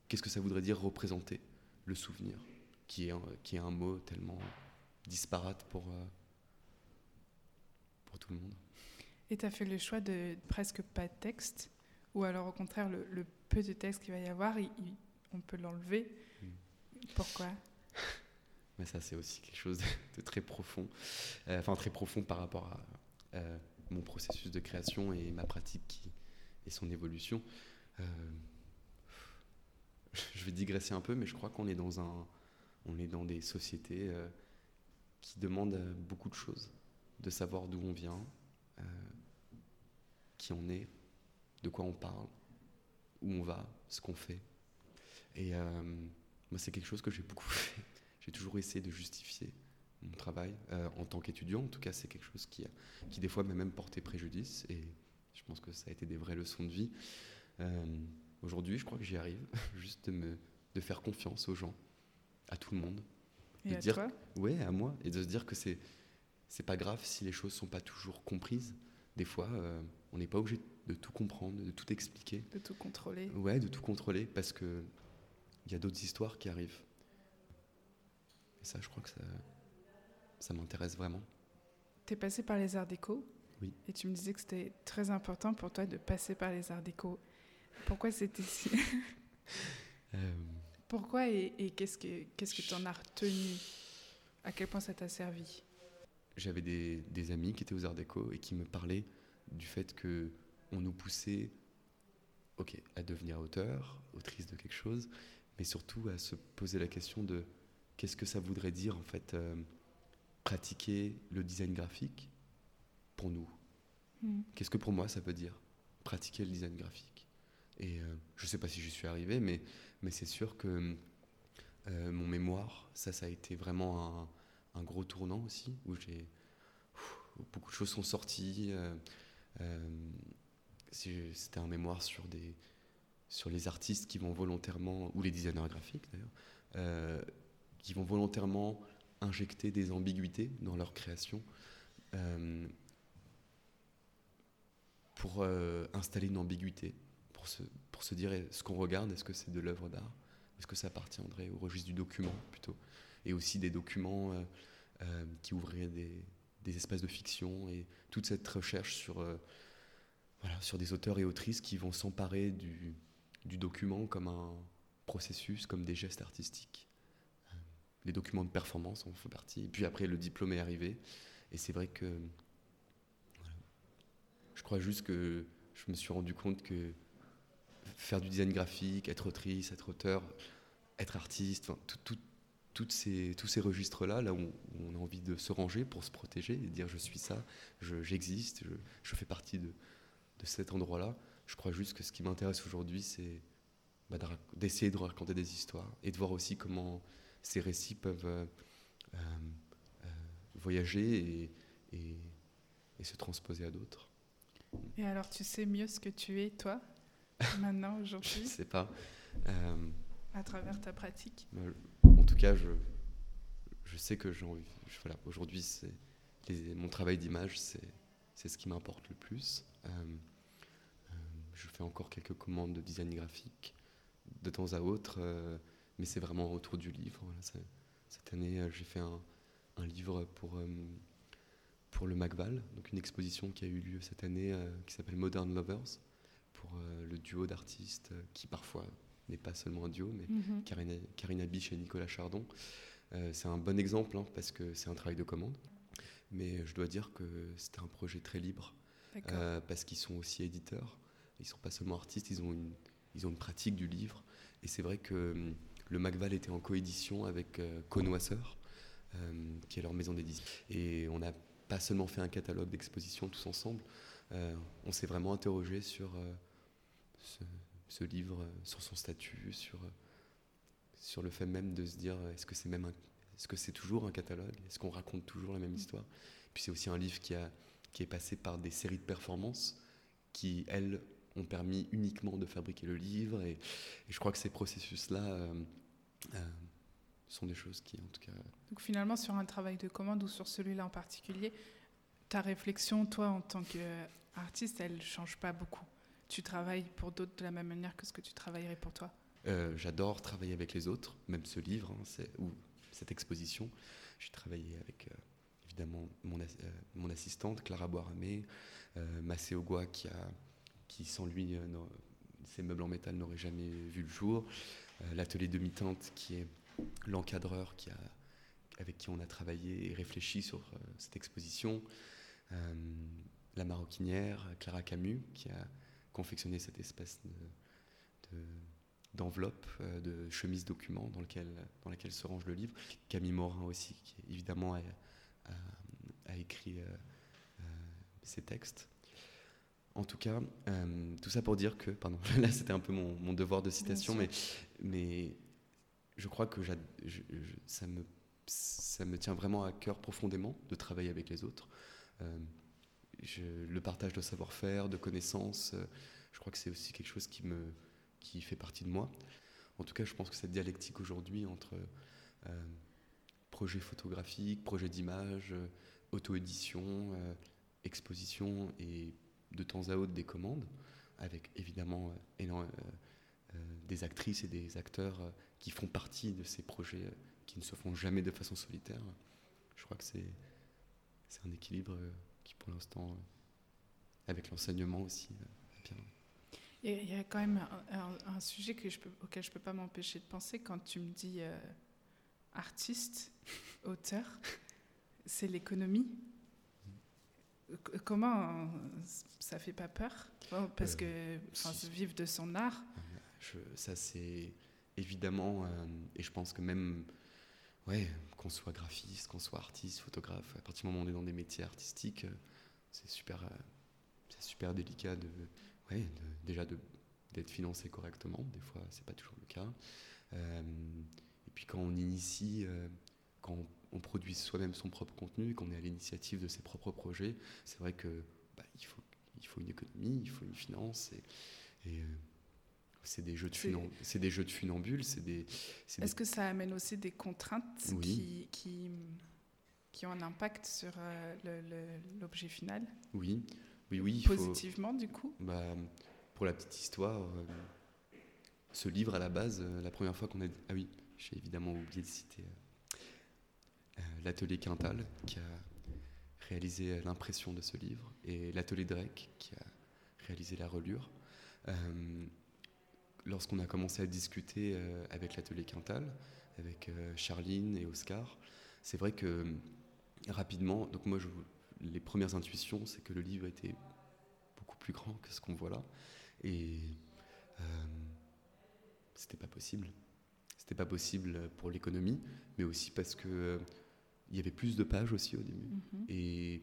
qu'est-ce que ça voudrait dire représenter le souvenir, qui est, qui est un mot tellement disparate pour, euh, pour tout le monde. Et tu as fait le choix de presque pas de texte, ou alors au contraire, le, peu de texte qu'il va y avoir, on peut l'enlever. Hmm. Pourquoi? Mais ça, c'est aussi quelque chose de, très profond, euh, enfin très profond par rapport à euh, mon processus de création et ma pratique et son évolution. Euh, je vais digresser un peu, mais je crois qu'on est dans un, on est dans des sociétés qui demandent beaucoup de choses, de savoir d'où on vient, qui on est, de quoi on parle, où on va, ce qu'on fait. Et moi, c'est quelque chose que j'ai beaucoup [LAUGHS] fait. J'ai toujours essayé de justifier mon travail euh, en tant qu'étudiant. En tout cas, c'est quelque chose qui, qui des fois m'a même porté préjudice. Et je pense que ça a été des vraies leçons de vie. Euh, aujourd'hui, je crois que j'y arrive, [LAUGHS] juste de, me, de faire confiance aux gens, à tout le monde. Et de à dire, toi Ouais, à moi. Et de se dire que c'est c'est pas grave si les choses sont pas toujours comprises. Des fois, euh, on n'est pas obligé de tout comprendre, de tout expliquer. De tout contrôler. Ouais, de tout contrôler, parce que il y a d'autres histoires qui arrivent. Et ça, je crois que ça, ça m'intéresse vraiment. Tu es passé par les arts déco. Oui. Et tu me disais que c'était très important pour toi de passer par les arts déco. Pourquoi c'était si... [LAUGHS] Euh, Pourquoi et, et qu'est-ce que qu'est-ce que tu en as retenu? À quel point ça t'a servi? J'avais des, des amis qui étaient aux Arts Déco et qui me parlaient du fait que on nous poussait, ok, à devenir auteur, autrice de quelque chose, mais surtout à se poser la question de qu'est-ce que ça voudrait dire en fait euh, pratiquer le design graphique pour nous? Hmm. Qu'est-ce que pour moi ça veut dire pratiquer le design graphique? Et euh, je ne sais pas si j'y suis arrivé, mais, mais c'est sûr que euh, mon mémoire, ça, ça a été vraiment un, un gros tournant aussi, où j'ai beaucoup de choses sont sorties. C'était un mémoire sur des sur les artistes qui vont volontairement, ou les designers graphiques d'ailleurs, qui vont volontairement injecter des ambiguïtés dans leur création. euh, pour euh, installer une ambiguïté, pour se, dire ce qu'on regarde, est-ce que c'est de l'œuvre d'art? Est-ce que ça appartiendrait au registre du document plutôt? Et aussi des documents euh, qui ouvriraient des, espaces de fiction et toute cette recherche sur, des auteurs et autrices qui vont s'emparer du document comme un processus, comme des gestes artistiques. Les documents de performance en font partie. Puis après, le diplôme est arrivé. Et c'est vrai que je crois juste que je me suis rendu compte que faire du design graphique, être autrice, être auteur, être artiste, toutes ces, tous ces registres-là, là où on, a envie de se ranger pour se protéger et dire je suis ça, je- j'existe, je, fais partie de, cet endroit-là. Je crois juste que ce qui m'intéresse aujourd'hui, c'est bah, d'essayer de raconter des histoires et de voir aussi comment ces récits peuvent euh, euh, euh, voyager et, et- et se transposer à d'autres. Et alors, tu sais mieux ce que tu es, toi, [LAUGHS] maintenant, Je aujourd'hui, sais pas. Euh, à travers ta pratique? En tout cas, je, je sais que j'ai envie. je- Voilà, aujourd'hui, c'est mon travail d'image, c'est c'est ce qui m'importe le plus. Euh, euh, je fais encore quelques commandes de design graphique de temps à autre, mais c'est vraiment autour du livre. Voilà, cette année, euh, j'ai fait un, un livre pour euh, pour le Macval, donc une exposition qui a eu lieu cette année euh, qui s'appelle Modern Lovers pour le duo d'artistes qui parfois n'est pas seulement un duo, mais Mhm. Karina, Karina Biche et Nicolas Chardon. Euh, c'est un bon exemple hein, parce que c'est un travail de commande. Mais je dois dire que c'était un projet très libre euh, parce qu'ils sont aussi éditeurs. Ils sont pas seulement artistes, ils ont une, ils ont une pratique du livre. Et c'est vrai que hum, le Macval était en coédition avec euh, Connoisseur, euh, qui est leur maison d'édition. Et on n'a pas seulement fait un catalogue d'exposition tous ensemble, euh, on s'est vraiment interrogé sur ce, livre, sur son statut, sur, sur le fait même de se dire est-ce que c'est même est-ce que c'est toujours un catalogue? Est-ce qu'on raconte toujours la même histoire? Puis c'est aussi un livre qui, a, qui est passé par des séries de performances qui, elles, ont permis uniquement de fabriquer le livre. Et, et je crois que ces processus-là euh, euh, sont des choses qui, en tout cas, Donc finalement, sur un travail de commande ou sur celui-là en particulier, ta réflexion, toi, en tant qu'artiste, elle ne change pas beaucoup. Tu travailles pour d'autres de la même manière que ce que tu travaillerais pour toi. Euh, J'adore travailler avec les autres, même ce livre hein, c'est- ou cette exposition. J'ai travaillé avec euh, évidemment mon, as- euh, mon assistante Clara Boiramé, euh, Massé Ogua qui, a, qui sans lui, euh, ces meubles en métal n'auraient jamais vu le jour. Euh, L'atelier demi-teinte qui est l'encadreur qui a, avec qui on a travaillé et réfléchi sur euh, cette exposition. La maroquinière Clara Camus qui a confectionné cette espèce de, de- d'enveloppe, de chemise document dans, lequel, dans laquelle se range le livre. Camille Morin aussi, qui évidemment a, écrit euh, ses textes. En tout cas, tout ça pour dire que, pardon, [LAUGHS] là c'était un peu mon, devoir de citation, mais, mais je crois que ça, me, ça me tient vraiment à cœur profondément de travailler avec les autres. le partage de savoir-faire, de connaissances, je crois que c'est aussi quelque chose qui, me, qui fait partie de moi. En tout cas, je pense que cette dialectique aujourd'hui entre euh, projet photographique, projet d'image, euh, auto-édition, euh, exposition et de temps à autre des commandes, avec évidemment des actrices et des acteurs qui font partie de ces projets qui ne se font jamais de façon solitaire. Je crois que c'est un équilibre qui pour l'instant, avec l'enseignement aussi, bien. Il y a quand même un, sujet auquel je ne peux pas m'empêcher de penser quand tu me dis euh, artiste, auteur, c'est l'économie. Comment ça fait pas peur? Parce euh, que vivre de son art. Je, ça c'est évidemment, euh, et je pense que même ouais, qu'on soit graphiste, qu'on soit artiste, photographe, à partir du moment où on est dans des métiers artistiques, c'est super, c'est super délicat de ouais, déjà d'être financé correctement. Des fois, c'est pas toujours le cas. Euh, et puis quand on initie, euh, quand on, produit soi-même son propre contenu, qu'on est à l'initiative de ses propres projets, c'est vrai que bah, il, faut, il faut une économie, il faut une finance. Et, euh, c'est des jeux de c'est des jeux de funambules c'est des est-ce que ça amène aussi des contraintes qui, qui, qui ont un impact sur l'objet final? Oui oui, oui. Positivement, du coup? Bah, Pour la petite histoire, euh, ce livre, à la base, euh, la première fois qu'on a. Ah oui, j'ai évidemment oublié de citer euh, l'atelier Quintal, qui a réalisé l'impression de ce livre, et l'atelier Drake, qui a réalisé la relure. Lorsqu'on a commencé à discuter avec l'atelier Quintal, avec Charline et Oscar, c'est vrai que rapidement, donc moi les premières intuitions, c'est que le livre était beaucoup plus grand que ce qu'on voit là. Et euh, c'était pas possible. C'était pas possible pour l'économie, mais aussi parce que euh, il y avait plus de pages aussi au début. Mhm. Et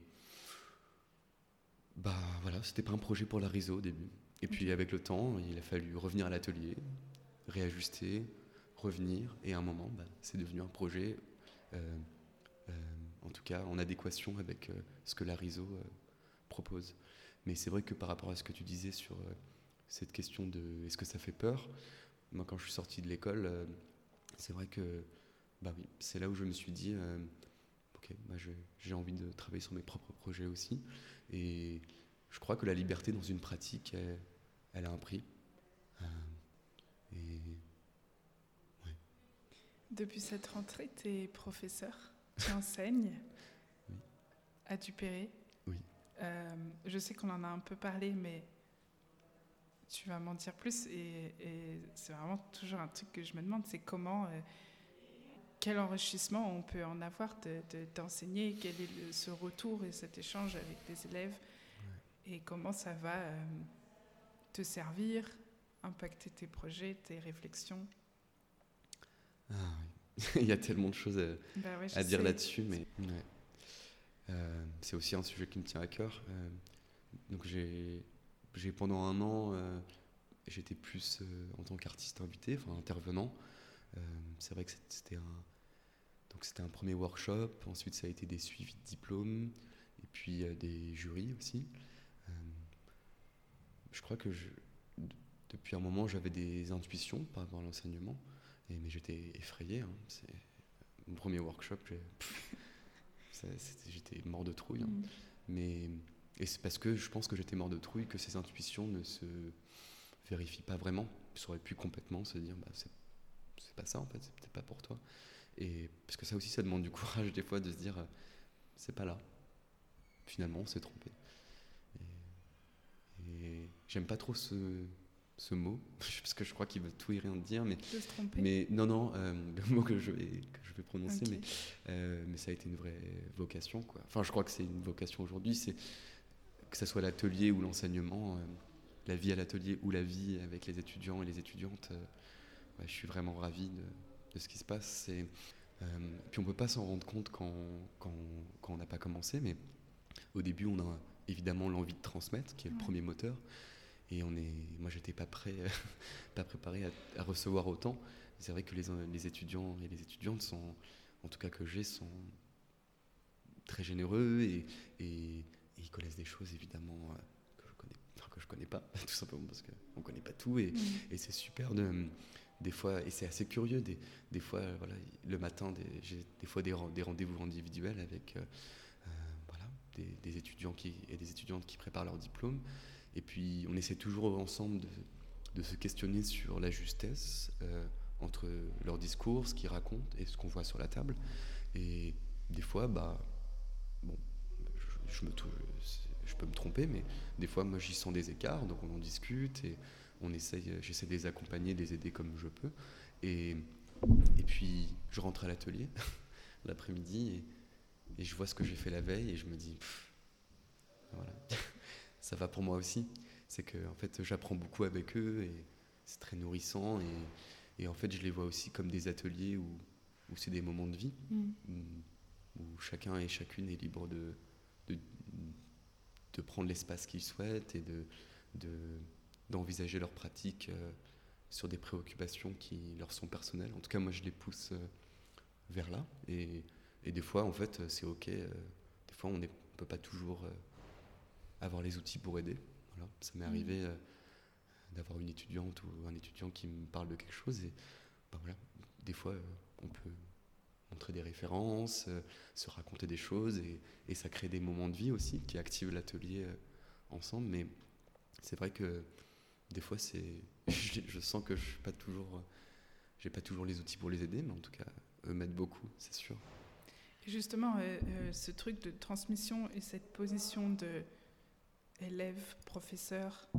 bah voilà, c'était pas un projet pour la réseau au début. Et puis avec le temps, il a fallu revenir à l'atelier, réajuster, revenir, et à un moment, bah, c'est devenu un projet. Euh, en tout cas en adéquation avec euh, ce que la RISO euh, propose. Mais c'est vrai que par rapport à ce que tu disais sur euh, cette question de est-ce que ça fait peur, moi quand je suis sorti de l'école, c'est vrai que bah oui, c'est là où je me suis dit, ok, bah j'ai envie de travailler sur mes propres projets aussi. Et je crois que la liberté dans une pratique, elle, a un prix. et, Depuis cette rentrée, tu es professeur tu [LAUGHS] enseignes à Dupéré. Oui. Euh, je sais qu'on en a un peu parlé, mais tu vas m'en dire plus. Et, c'est vraiment toujours un truc que je me demande, c'est comment, euh, quel enrichissement on peut en avoir d'enseigner, de, quel est ce retour et cet échange avec les élèves, et comment ça va euh, te servir, impacter tes projets, tes réflexions. Ah, oui. [LAUGHS] Il y a tellement de choses à, bah dire là-dessus, mais euh, c'est aussi un sujet qui me tient à cœur. Euh, donc j'ai pendant un an, j'étais plus en tant qu'artiste invité, enfin intervenant. C'est vrai que c'était un donc c'était un premier workshop. Ensuite, ça a été des suivis de diplômes et puis des jurys aussi. je crois que je, depuis un moment, j'avais des intuitions par rapport à l'enseignement mais j'étais effrayé. Hein. C'est mon premier workshop. [LAUGHS] j'étais mort de trouille. Hein. Mm. Mais et c'est parce que je pense que j'étais mort de trouille que ces intuitions ne se vérifient pas vraiment. Ça aurait pu complètement se dire, bah, c'est pas ça en fait, c'est peut-être pas pour toi. Et parce que ça aussi, ça demande du [LAUGHS] courage des fois de se dire, euh, c'est pas là. Finalement, on s'est trompé. et j'aime pas trop ce, ce mot, [LAUGHS] parce que je crois qu'il veut tout et rien dire, mais, mais non, non, euh, le mot que je vais, que je vais prononcer, mais, euh, mais ça a été une vraie vocation. Quoi. Enfin, je crois que c'est une vocation aujourd'hui, c'est que ce soit l'atelier ou l'enseignement, la vie à l'atelier ou la vie avec les étudiants et les étudiantes, je suis vraiment ravi de, de, ce qui se passe. Et, puis on ne peut pas s'en rendre compte quand, quand, quand on n'a pas commencé, mais au début, on a évidemment l'envie de transmettre, qui est le premier moteur. Et on est, moi, j'étais pas prêt, [LAUGHS] pas préparé à, recevoir autant. C'est vrai que les, les, étudiants et les étudiantes sont, en tout cas que j'ai, sont très généreux et, et, ils connaissent des choses évidemment euh, que je connais, que je connais pas, [LAUGHS] tout simplement parce qu'on connaît pas tout. Et, et c'est super de, des fois, et c'est assez curieux, des, des fois, voilà, le matin, j'ai des fois des, rendez-vous individuels avec euh, euh, voilà, des, étudiants qui, et des étudiantes qui préparent leur diplôme. Et puis, on essaie toujours ensemble de, de se questionner sur la justesse euh, entre leur discours, ce qu'ils racontent et ce qu'on voit sur la table. Et des fois, bah, bon, je, peux me tromper, mais des fois, moi, j'y sens des écarts, donc on en discute on essaye, j'essaie de les accompagner, de les aider comme je peux. Et, et puis, je rentre à l'atelier [LAUGHS] l'après-midi et, et, je vois ce que j'ai fait la veille et je me dis, voilà, [LAUGHS] ça va pour moi aussi. C'est que, en fait, j'apprends beaucoup avec eux et c'est très nourrissant. Et, et, en fait, je les vois aussi comme des ateliers où, où c'est des moments de vie, mm. où, où, chacun et chacune est libre de, de, de prendre l'espace qu'il souhaite et de, de d'envisager leurs pratiques euh, sur des préoccupations qui leur sont personnelles. En tout cas, moi, je les pousse euh, vers là. Et, et, des fois, en fait, c'est OK. Euh, des fois, on ne peut pas toujours avoir les outils pour aider. Voilà. Ça m'est mmh. arrivé d'avoir une étudiante ou un étudiant qui me parle de quelque chose. Et ben voilà, des fois, on peut montrer des références, se raconter des choses. Et, et, ça crée des moments de vie aussi qui activent l'atelier ensemble. Mais c'est vrai que des fois, c'est, [LAUGHS] je, sens que je suis pas toujours, j'ai pas toujours les outils pour les aider, mais en tout cas, eux m'aident beaucoup, c'est sûr. justement, euh, euh, ce truc de transmission et cette position de élève, professeur,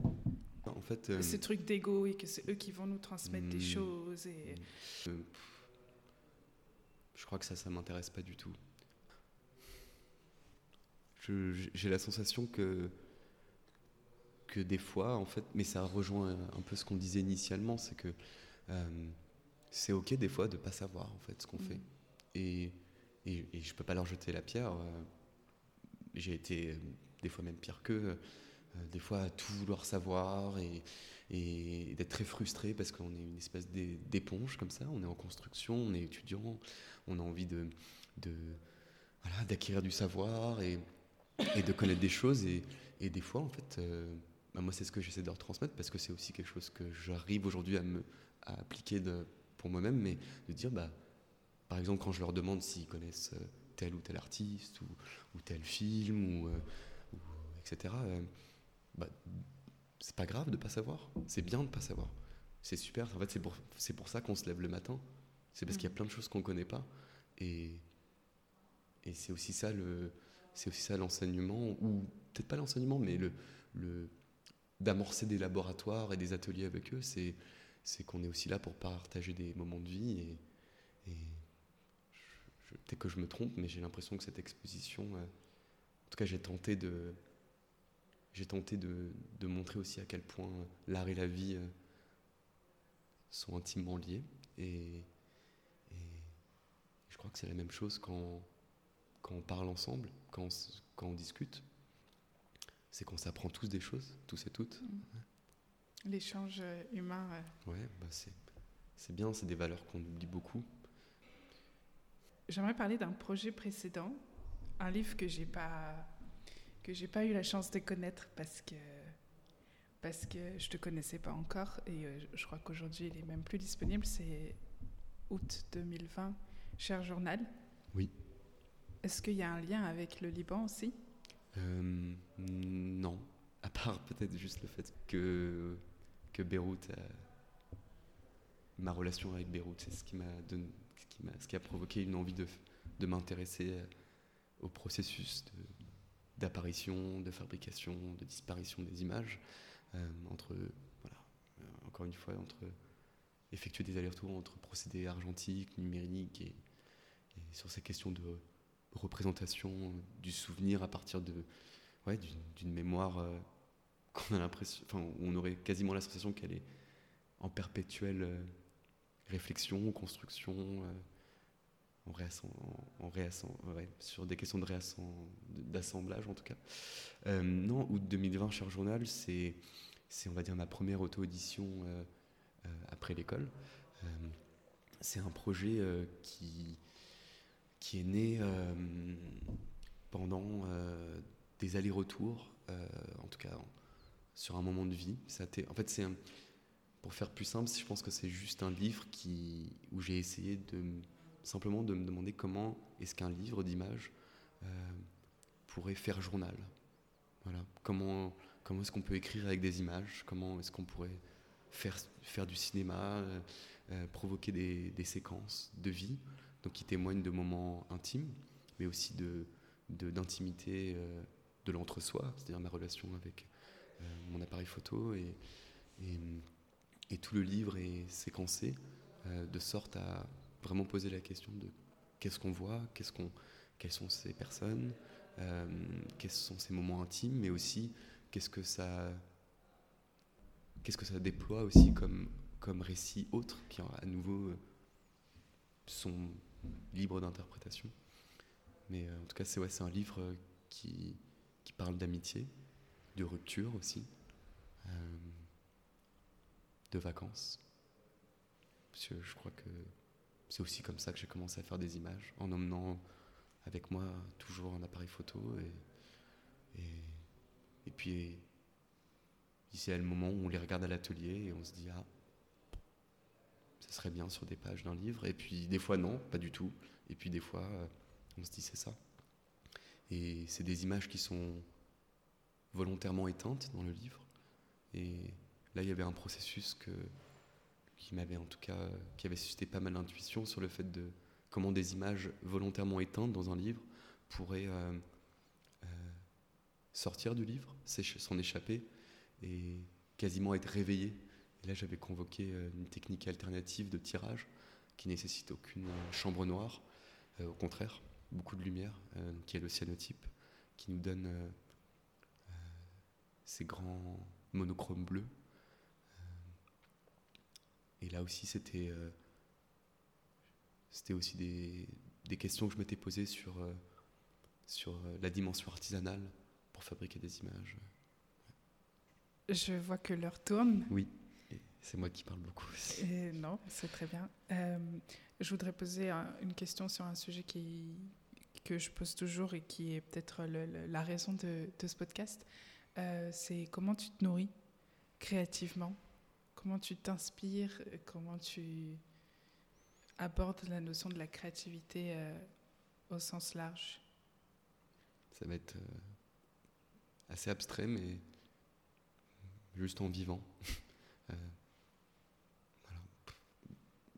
en fait, euh, ces trucs d'ego et que c'est eux qui vont nous transmettre des hmm. choses et. je crois que ça, ça m'intéresse pas du tout. j'ai la sensation que que des fois, en fait, mais ça rejoint un peu ce qu'on disait initialement, c'est que euh, c'est ok des fois de pas savoir en fait ce qu'on fait. Mm. Et, et, et, je peux pas leur jeter la pierre. Euh, j'ai été euh, des fois même pire qu'eux, des fois à tout vouloir savoir et, et d'être très frustré parce qu'on est une espèce d'éponge comme ça. On est en construction, on est étudiant, on a envie de, de voilà, d'acquérir du savoir et, et, de connaître des choses. Et, et des fois, en fait, bah, moi, c'est ce que j'essaie de leur transmettre parce que c'est aussi quelque chose que j'arrive aujourd'hui à, me, appliquer de, pour moi-même, mais de dire, bah, par exemple, quand je leur demande s'ils connaissent euh, tel ou tel artiste ou, ou tel film, ou, euh, etc., euh, bah, c'est pas grave de pas savoir. C'est bien de pas savoir. C'est super. En fait, c'est pour, c'est pour ça qu'on se lève le matin. C'est parce qu'il y a mm. plein de choses qu'on connaît pas. Et, et c'est aussi ça le, c'est aussi ça l'enseignement, ou peut-être pas l'enseignement, mais le, le d'amorcer des laboratoires et des ateliers avec eux, c'est, qu'on est aussi là pour partager des moments de vie. Et, peut-être que je me trompe, mais j'ai l'impression que cette exposition, euh, en tout cas, j'ai tenté de, tenté de, montrer aussi à quel point l'art et la vie euh, sont intimement liés. Et, je crois que c'est la même chose quand, on parle ensemble, quand on discute c'est qu'on s'apprend tous des choses, tous et toutes. Mm. L'échange euh, humain. Ouais, bah c'est bien, c'est des valeurs qu'on oublie beaucoup. J'aimerais parler d'un projet précédent, un livre que j'ai pas que j'ai pas eu la chance de connaître parce que parce que je te connaissais pas encore et euh, je crois qu'aujourd'hui il est même plus disponible. C'est août 2020, cher journal. Oui. Est-ce qu'il y a un lien avec le Liban aussi? Euh, non, à part peut-être juste le fait que, que Beyrouth, ma relation avec Beyrouth, c'est ce qui m'a ce qui, a provoqué une envie de, de m'intéresser au processus d'apparition, de, fabrication, de disparition des images, euh, entre, voilà, euh, encore une fois, entre effectuer des allers-retours entre procédés argentiques, numériques et sur ces questions de représentation du souvenir à partir de ouais, d'une mémoire euh, [LAUGHS] qu'on a l'impression, enfin, on aurait quasiment la sensation qu'elle est en perpétuelle euh, réflexion, construction, euh, en, sur des questions d'assemblage en tout cas. Euh, non, août 2020, Cher Journal, c'est, on va dire, ma première auto-édition euh, euh, après l'école. c'est un projet qui, qui est né pendant des allers-retours, en tout cas sur un moment de vie. En fait, c'est pour faire plus simple, je pense que c'est juste un livre qui, où j'ai essayé de simplement de me demander comment est-ce qu'un livre d'images euh, pourrait faire journal. Voilà. Comment, comment est-ce qu'on peut écrire avec des images? Comment est-ce qu'on pourrait faire, faire du cinéma, euh, euh, provoquer des, séquences de vie, donc qui témoignent de moments intimes, mais aussi de, d'intimité de, l'entre-soi, c'est-à-dire ma relation avec mon appareil photo. Et, et, tout le livre est séquencé de sorte à vraiment poser la question de qu'est-ce qu'on voit, qu'est-ce qu'on, quelles sont ces personnes, euh, quels sont ces moments intimes, mais aussi qu'est-ce que ça, qu'est-ce que ça déploie aussi comme, comme récit autre qui à nouveau euh, sont libres d'interprétation. Mais euh, en tout cas, c'est ouais, c'est un livre qui, qui parle d'amitié, de rupture aussi, de vacances. Parce que je crois que c'est aussi comme ça que j'ai commencé à faire des images, en emmenant avec moi toujours un appareil photo. Et, et, puis, ici, à le moment où on les regarde à l'atelier et on se dit, ah, serait bien sur des pages d'un livre. Et puis, des fois, non, pas du tout. Et puis, des fois, on se dit, c'est ça. Et c'est des images qui sont volontairement éteintes dans le livre. Et là, il y avait un processus qui m'avait en tout cas, qui avait suscité pas mal d'intuition sur le fait de comment des images volontairement éteintes dans un livre pourraient euh, euh, sortir du livre, s'en échapper et quasiment être réveillées. Et là, j'avais convoqué euh, une technique alternative de tirage qui nécessite aucune chambre noire, au contraire, beaucoup de lumière, qui est le cyanotype, qui nous donne ces grands monochromes bleus et là aussi, c'était euh, c'était aussi des, des, questions que je m'étais posées sur, euh, sur euh, la dimension artisanale pour fabriquer des images. Je vois que l'heure tourne. Oui, c'est moi qui parle beaucoup aussi. non, c'est très bien. je voudrais poser une question sur un sujet qui, que je pose toujours et qui est peut-être la raison de, de ce podcast. c'est comment tu te nourris créativement? Comment tu t'inspires? Comment tu abordes la notion de la créativité euh, au sens large? Ça va être euh, assez abstrait, mais juste en vivant. [LAUGHS]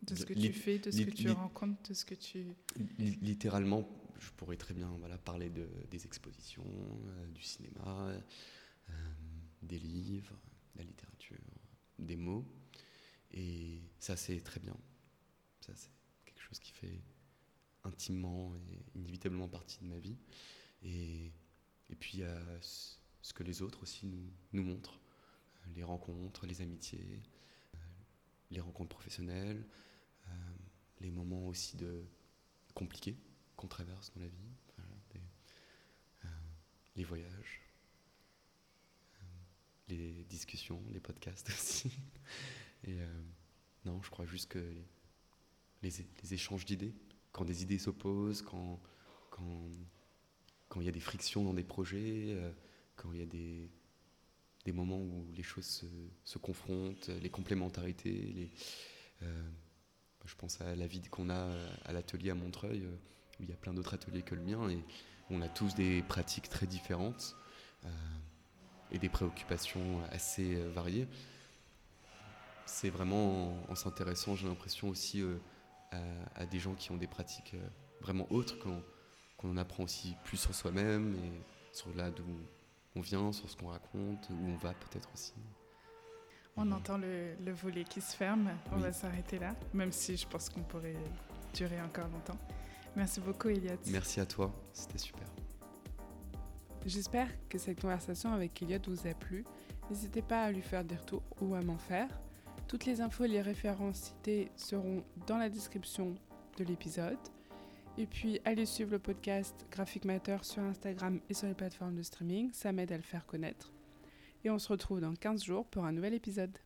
Euh, de ce que tu fais, de ce que tu rencontres, de ce que tu... Littéralement, je pourrais très bien voilà, parler de, des expositions, du cinéma, des livres, de la littérature des mots. Et ça, c'est très bien. Ça, c'est quelque chose qui fait intimement et inévitablement partie de ma vie. Et, et puis, il y a ce que les autres aussi nous, nous montrent les rencontres, les amitiés, euh, les rencontres professionnelles, euh, les moments aussi de compliqués qu'on traverse dans la vie, euh, les voyages, les discussions, les podcasts [LAUGHS] aussi. Et euh, non, je crois juste que les, échanges d'idées, quand des idées s'opposent, quand, quand, quand il y a des frictions dans des projets, euh, quand il y a des, moments où les choses se, confrontent, les complémentarités, les, euh, je pense à la vie qu'on a à l'atelier à Montreuil, où il y a plein d'autres ateliers que le mien, et on a tous des pratiques très différentes et des préoccupations assez euh, variées. C'est vraiment en, s'intéressant, j'ai l'impression aussi euh, à, des gens qui ont des pratiques euh, vraiment autres, qu'on en apprend aussi plus sur soi-même et sur là d'où on vient, sur ce qu'on raconte, où on va peut-être aussi. On entend le, volet qui se ferme, on va s'arrêter là, même si je pense qu'on pourrait durer encore longtemps. Merci beaucoup Elliot. Merci à toi, c'était super. J'espère que cette conversation avec Elliot vous a plu. N'hésitez pas à lui faire des retours ou à m'en faire. Toutes les infos et les références citées seront dans la description de l'épisode. Et puis, allez suivre le podcast Graphic Matter sur Instagram et sur les plateformes de streaming, ça m'aide à le faire connaître. Et on se retrouve dans 15 jours pour un nouvel épisode.